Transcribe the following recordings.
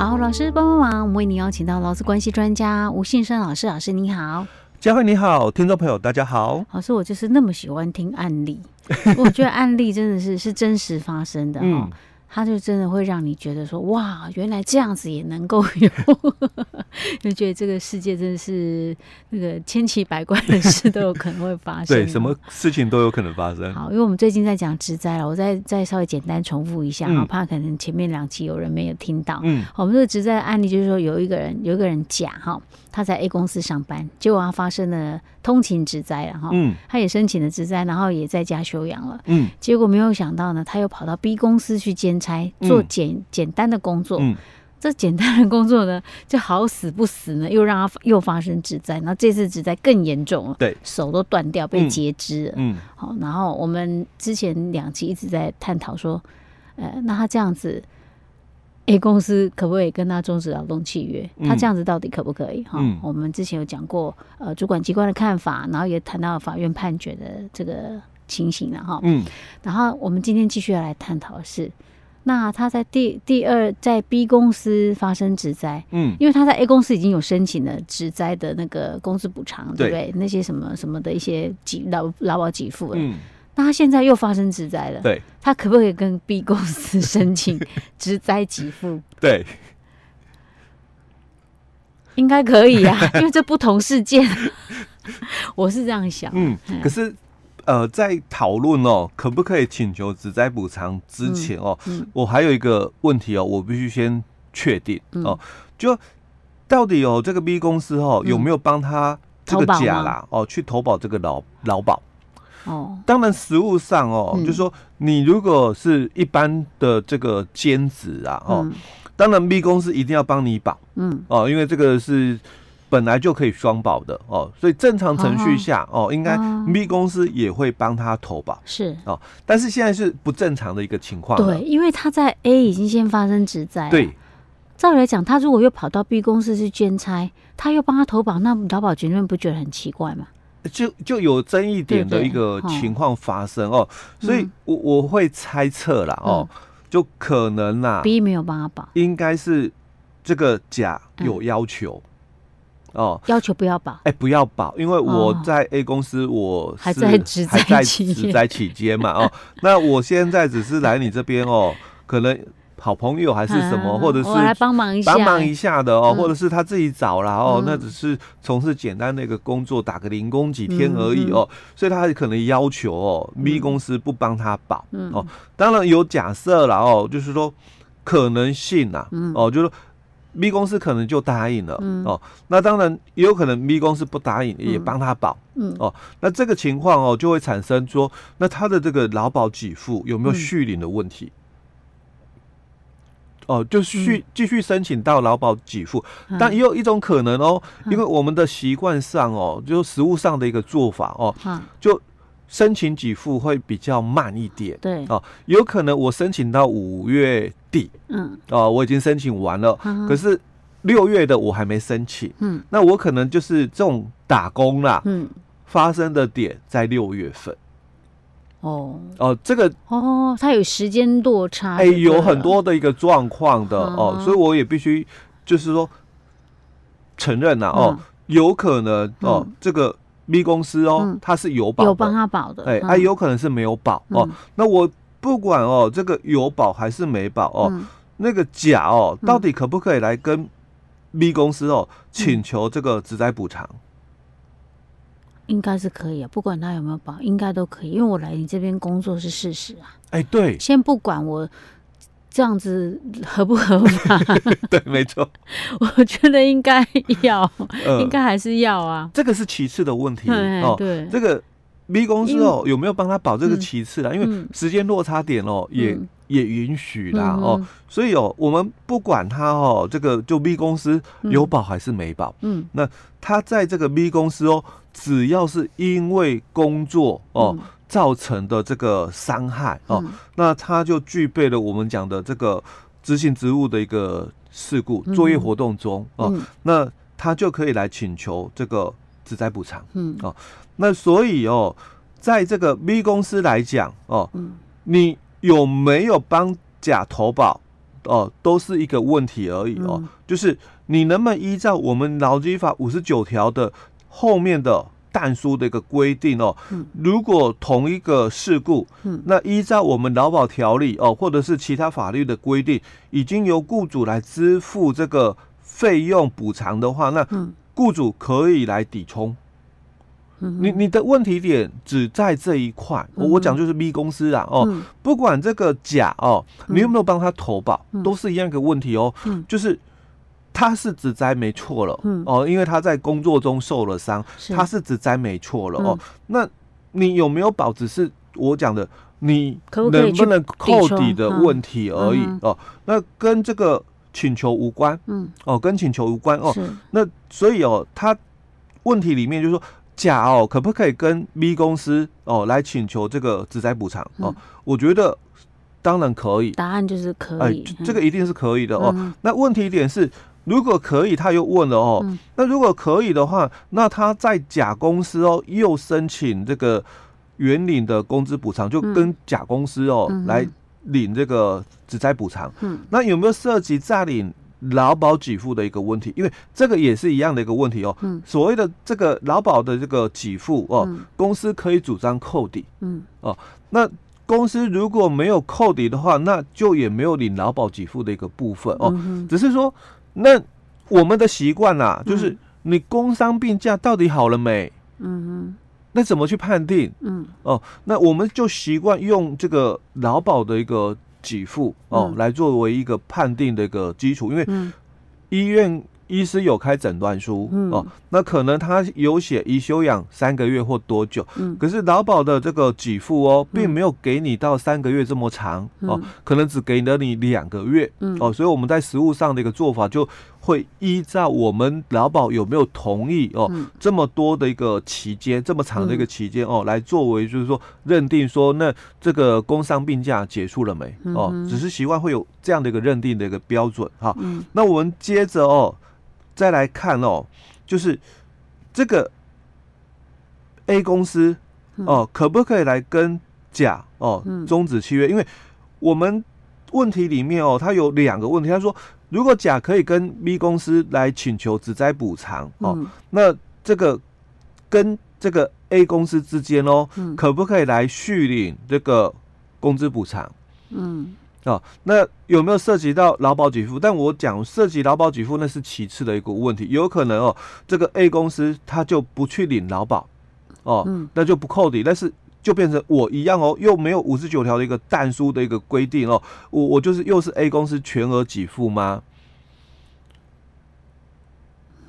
好，老师帮帮忙，我们为您邀请到劳资关系专家吴信生老师。老师你好，佳慧你好，听众朋友大家好。老师，我就是那么喜欢听案例，我觉得案例真的是是真实发生的哦。嗯他就真的会让你觉得说哇，原来这样子也能够 有，就觉得这个世界真的是那个千奇百怪的事都有可能会发生。对，什么事情都有可能发生。好，因为我们最近在讲职灾了，我再再稍微简单重复一下，我、嗯，怕可能前面两期有人没有听到。嗯，好，我们这个职灾的案例就是说，有一个人有一个人甲哈，他在 A 公司上班，结果他发生了通勤职灾了哈，嗯，他也申请了职灾，然后也在家休养了，嗯，结果没有想到呢，他又跑到 B 公司去兼。差做简、嗯、简单的工作，嗯、这简单的工作呢，就好死不死呢，又让他又发生职灾，然后这次职灾更严重了，对，手都断掉，被截肢了，嗯，好，然后我们之前两期一直在探讨说，呃，那他这样子，A 公司可不可以跟他终止劳动契约？他这样子到底可不可以？哈、嗯，我们之前有讲过，呃，主管机关的看法，然后也谈到法院判决的这个情形了，哈，嗯，然后我们今天继续要来探讨的是。那他在第第二在 B 公司发生职灾，嗯，因为他在 A 公司已经有申请了职灾的那个工资补偿，对不对？那些什么什么的一些给劳劳保给付，嗯，那他现在又发生职灾了，对，他可不可以跟 B 公司申请职灾给付？对，应该可以啊，因为这不同事件，我是这样想，嗯，可是。呃，在讨论哦，可不可以请求职灾补偿之前哦，嗯嗯、我还有一个问题哦，我必须先确定哦，嗯、就到底哦，这个 B 公司哦，有没有帮他这个假啦？哦去投保这个劳劳保？哦，当然实物上哦，嗯、就是说你如果是一般的这个兼职啊哦，嗯、当然 B 公司一定要帮你保，嗯。哦，因为这个是。本来就可以双保的哦，所以正常程序下哦，哦，应该 B 公司也会帮他投保。是。哦，但是现在是不正常的一个情况。对，因为他在 A 已经先发生职灾。对，照理来讲，他如果又跑到 B 公司去兼差，他又帮他投保，那劳保局那边不觉得很奇怪吗？就就有争议点的一个情况发生哦，所以我我会猜测啦哦，就可能啦 B 没有帮他保，应该是这个甲有要求。哦，要求不要保，哎，不要保，因为我在 A 公司，我还在职在期职灾期间嘛，哦，那我现在只是来你这边哦，可能好朋友还是什么，或者是帮忙一下，帮忙一下的哦，或者是他自己找了哦，那只是从事简单的一个工作，打个零工几天而已哦，所以他可能要求哦，B 公司不帮他保哦，当然有假设了哦，就是说可能性呐，哦，就是。B 公司可能就答应了，嗯、哦，那当然也有可能 B 公司不答应，也帮他保，嗯，哦，那这个情况哦就会产生说，那他的这个劳保给付有没有续领的问题？嗯、哦，就续继续申请到劳保给付，嗯、但也有一种可能哦，因为我们的习惯上哦，就实务上的一个做法哦，嗯、就。申请给付会比较慢一点，对。哦，有可能我申请到五月底，嗯，哦，我已经申请完了，嗯、可是六月的我还没申请，嗯，那我可能就是这种打工啦，嗯，发生的点在六月份，哦。哦，这个哦，它有时间落差，哎，有很多的一个状况的、嗯、哦，所以我也必须就是说承认呐，哦，嗯、有可能哦，嗯、这个。B 公司哦，他是有保，有帮他保的，哎，还有可能是没有保哦。那我不管哦，这个有保还是没保哦，那个甲哦，到底可不可以来跟 B 公司哦请求这个职灾补偿？应该是可以啊，不管他有没有保，应该都可以，因为我来你这边工作是事实啊。哎，对，先不管我这样子合不合法，对，没错，我觉得应该要，呃、应该还是要啊。这个是其次的问题对哦。对，这个 B 公司哦有没有帮他保这个其次啦？嗯、因为时间落差点哦也。嗯。也允许啦哦，嗯、所以哦，我们不管他哦，这个就 B 公司有保还是没保，嗯，那他在这个 B 公司哦，只要是因为工作哦、嗯、造成的这个伤害哦，嗯、那他就具备了我们讲的这个执行职务的一个事故，作业活动中哦，嗯、那他就可以来请求这个职灾补偿，嗯哦，那所以哦，在这个 B 公司来讲哦，嗯，你。有没有帮甲投保哦，都是一个问题而已哦。嗯、就是你能不能依照我们劳基法五十九条的后面的但书的一个规定哦？嗯、如果同一个事故，嗯、那依照我们劳保条例哦，或者是其他法律的规定，已经由雇主来支付这个费用补偿的话，那雇主可以来抵充。你你的问题点只在这一块，我我讲就是 B 公司啊哦，不管这个甲哦，你有没有帮他投保，都是一样一个问题哦，就是他是指灾没错了哦，因为他在工作中受了伤，他是指灾没错了哦，那你有没有保，只是我讲的你能不能扣底的问题而已哦，那跟这个请求无关，嗯。哦，跟请求无关。哦，那所以哦，他问题里面就是说。甲哦，可不可以跟 B 公司哦来请求这个职灾补偿？哦？我觉得当然可以，答案就是可以，这个一定是可以的哦。那问题点是，如果可以，他又问了哦，那如果可以的话，那他在甲公司哦又申请这个原领的工资补偿，就跟甲公司哦来领这个职灾补偿。那有没有涉及诈领？劳保给付的一个问题，因为这个也是一样的一个问题哦。嗯。所谓的这个劳保的这个给付哦，嗯、公司可以主张扣抵。嗯。哦，那公司如果没有扣抵的话，那就也没有领劳保给付的一个部分哦。嗯、只是说，那我们的习惯呐，就是你工伤病假到底好了没？嗯哼。那怎么去判定？嗯。哦，那我们就习惯用这个劳保的一个。给付哦，来作为一个判定的一个基础，因为医院医师有开诊断书嗯哦，那可能他有写已休养三个月或多久，嗯可是劳保的这个给付哦，并没有给你到三个月这么长哦，可能只给了你两个月哦，所以我们在实务上的一个做法就。会依照我们劳保有没有同意哦，嗯、这么多的一个期间，这么长的一个期间哦，来作为就是说认定说，那这个工伤病假结束了没哦？嗯、只是习惯会有这样的一个认定的一个标准哈。嗯、那我们接着哦，再来看哦，就是这个 A 公司哦，可不可以来跟甲哦终止契约？因为我们问题里面哦，它有两个问题，他说。如果甲可以跟 B 公司来请求职灾补偿哦，嗯、那这个跟这个 A 公司之间哦，嗯、可不可以来续领这个工资补偿？嗯，哦，那有没有涉及到劳保给付？但我讲涉及劳保给付那是其次的一个问题，有可能哦，这个 A 公司他就不去领劳保哦，嗯、那就不扣抵，但是。就变成我一样哦，又没有五十九条的一个但书的一个规定哦，我我就是又是 A 公司全额给付吗？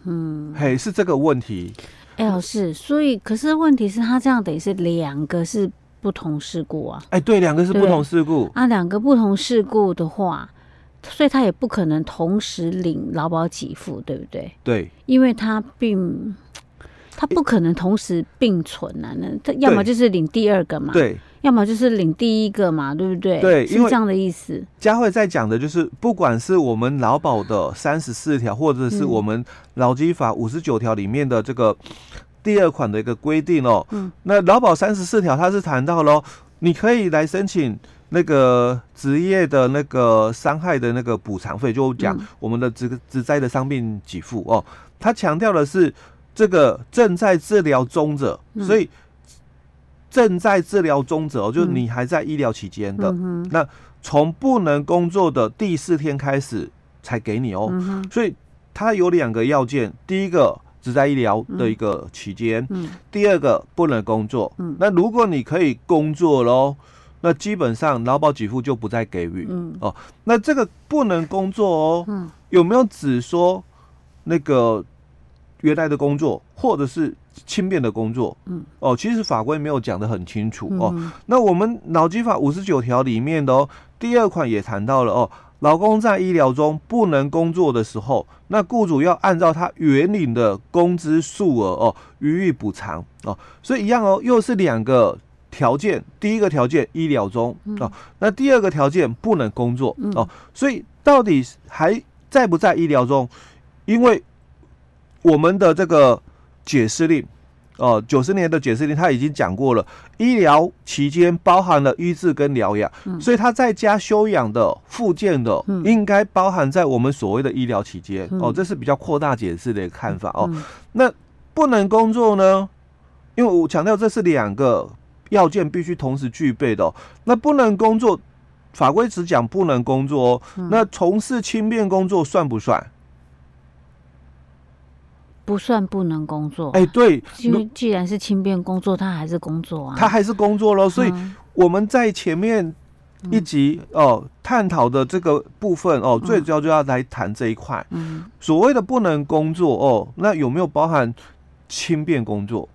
嗯，嘿，是这个问题。哎，老师，所以可是问题是他这样等于是两个是不同事故啊？哎，对，两个是不同事故啊，两个不同事故的话，所以他也不可能同时领劳保给付，对不对？对，因为他并。他不可能同时并存啊！那他要么就是领第二个嘛，对，要么就是领第一个嘛，对不对？对，是这样的意思。佳慧在讲的就是，不管是我们劳保的三十四条，或者是我们劳基法五十九条里面的这个第二款的一个规定哦。嗯。那劳保三十四条，它是谈到喽，你可以来申请那个职业的那个伤害的那个补偿费，就讲我们的职职灾的伤病给付哦。他强调的是。这个正在治疗中者，嗯、所以正在治疗中者，嗯、就是你还在医疗期间的，嗯、那从不能工作的第四天开始才给你哦。嗯、所以它有两个要件：第一个，只在医疗的一个期间。嗯，第二个不能工作。嗯，那如果你可以工作喽，那基本上劳保给付就不再给予。嗯，哦，那这个不能工作哦，嗯，有没有只说那个原来的工作，或者是轻便的工作？嗯，哦，其实法规没有讲得很清楚哦。那我们劳基法五十九条里面的哦，第二款也谈到了哦。劳工在医疗中不能工作的时候，那雇主要按照他原领的工资数额哦予以补偿哦，所以一样哦，又是两个条件，第一个条件医疗中哦，那第二个条件不能工作哦，所以到底还在不在医疗中？因为我们的这个解释令。哦，九十年的解释令他已经讲过了，医疗期间包含了医治跟疗养，嗯、所以他在家休养的复健的，嗯、应该包含在我们所谓的医疗期间。嗯、哦，这是比较扩大解释的一个看法哦。嗯、那不能工作呢？因为我强调这是两个要件必须同时具备的，哦。那不能工作，法规只讲不能工作哦。嗯、那从事轻便工作算不算？不算不能工作，哎，对，因为既然是轻便工作，他还是工作啊，他还是工作咯。所以我们在前面一集哦探讨的这个部分哦，最主要就要来谈这一块。嗯，所谓的不能工作哦，那有没有包含轻便工作？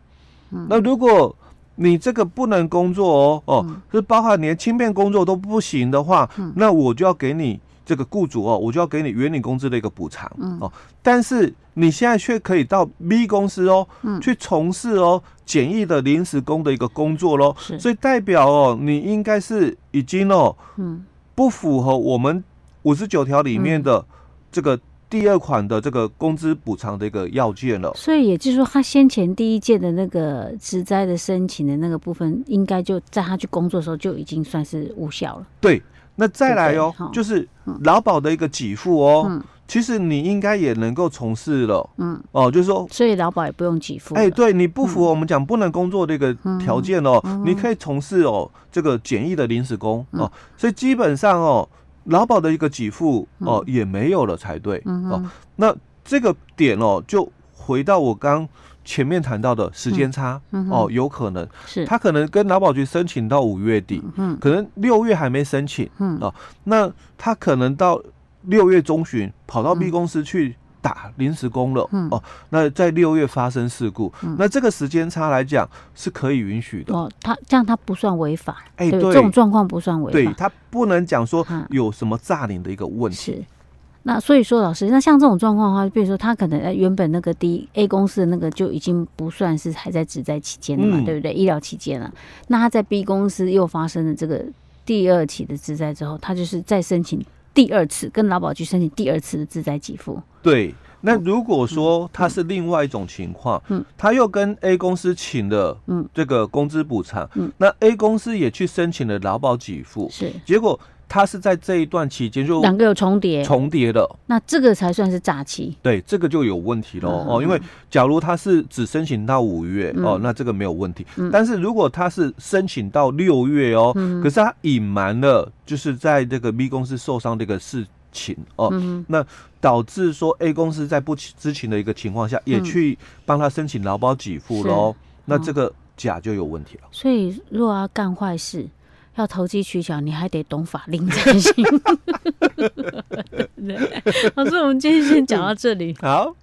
那如果你这个不能工作哦哦，是包含连轻便工作都不行的话，那我就要给你。这个雇主哦，我就要给你原领工资的一个补偿、嗯、哦，但是你现在却可以到 B 公司哦，嗯、去从事哦简易的临时工的一个工作喽，是所以代表哦，你应该是已经哦，嗯，不符合我们五十九条里面的这个第二款的这个工资补偿的一个要件了。所以也就是说，他先前第一届的那个职灾的申请的那个部分，应该就在他去工作的时候就已经算是无效了。对。那再来哦，就是劳保的一个给付哦，其实你应该也能够从事了，嗯，哦，就是说，所以劳保也不用给付。哎，对，你不符合我们讲不能工作的一个条件哦，你可以从事哦这个简易的临时工哦，所以基本上哦，劳保的一个给付哦也没有了才对。哦。那这个点哦，就回到我刚。前面谈到的时间差、嗯嗯、哦，有可能。是。他可能跟劳保局申请到五月底，嗯，可能六月还没申请，嗯。哦，那他可能到六月中旬跑到 B 公司去打临时工了，嗯。哦，那在六月发生事故，嗯、那这个时间差来讲是可以允许的。哦，他这样他不算违法，哎，对，这种状况不算违法，对他不能讲说有什么诈领的一个问题。是那所以说，老师，那像这种状况的话，比如说他可能原本那个 D A 公司的那个就已经不算是还在职灾期间了嘛，嗯、对不对？医疗期间了。那他在 B 公司又发生了这个第二起的职灾之后，他就是再申请第二次跟劳保局申请第二次的职灾给付。对，那如果说他是另外一种情况，嗯，他又跟 A 公司请了嗯这个工资补偿，嗯，那 A 公司也去申请了劳保给付，是结果。他是在这一段期间就两个有重叠，重叠的，那这个才算是诈欺。对，这个就有问题喽哦，因为假如他是只申请到五月哦，那这个没有问题。但是如果他是申请到六月哦，可是他隐瞒了，就是在这个 B 公司受伤的一个事情哦，那导致说 A 公司在不知情的一个情况下，也去帮他申请劳保给付喽，那这个假就有问题了。所以，如果要干坏事。要投机取巧，你还得懂法令才行。老师，我们今天先讲到这里。好。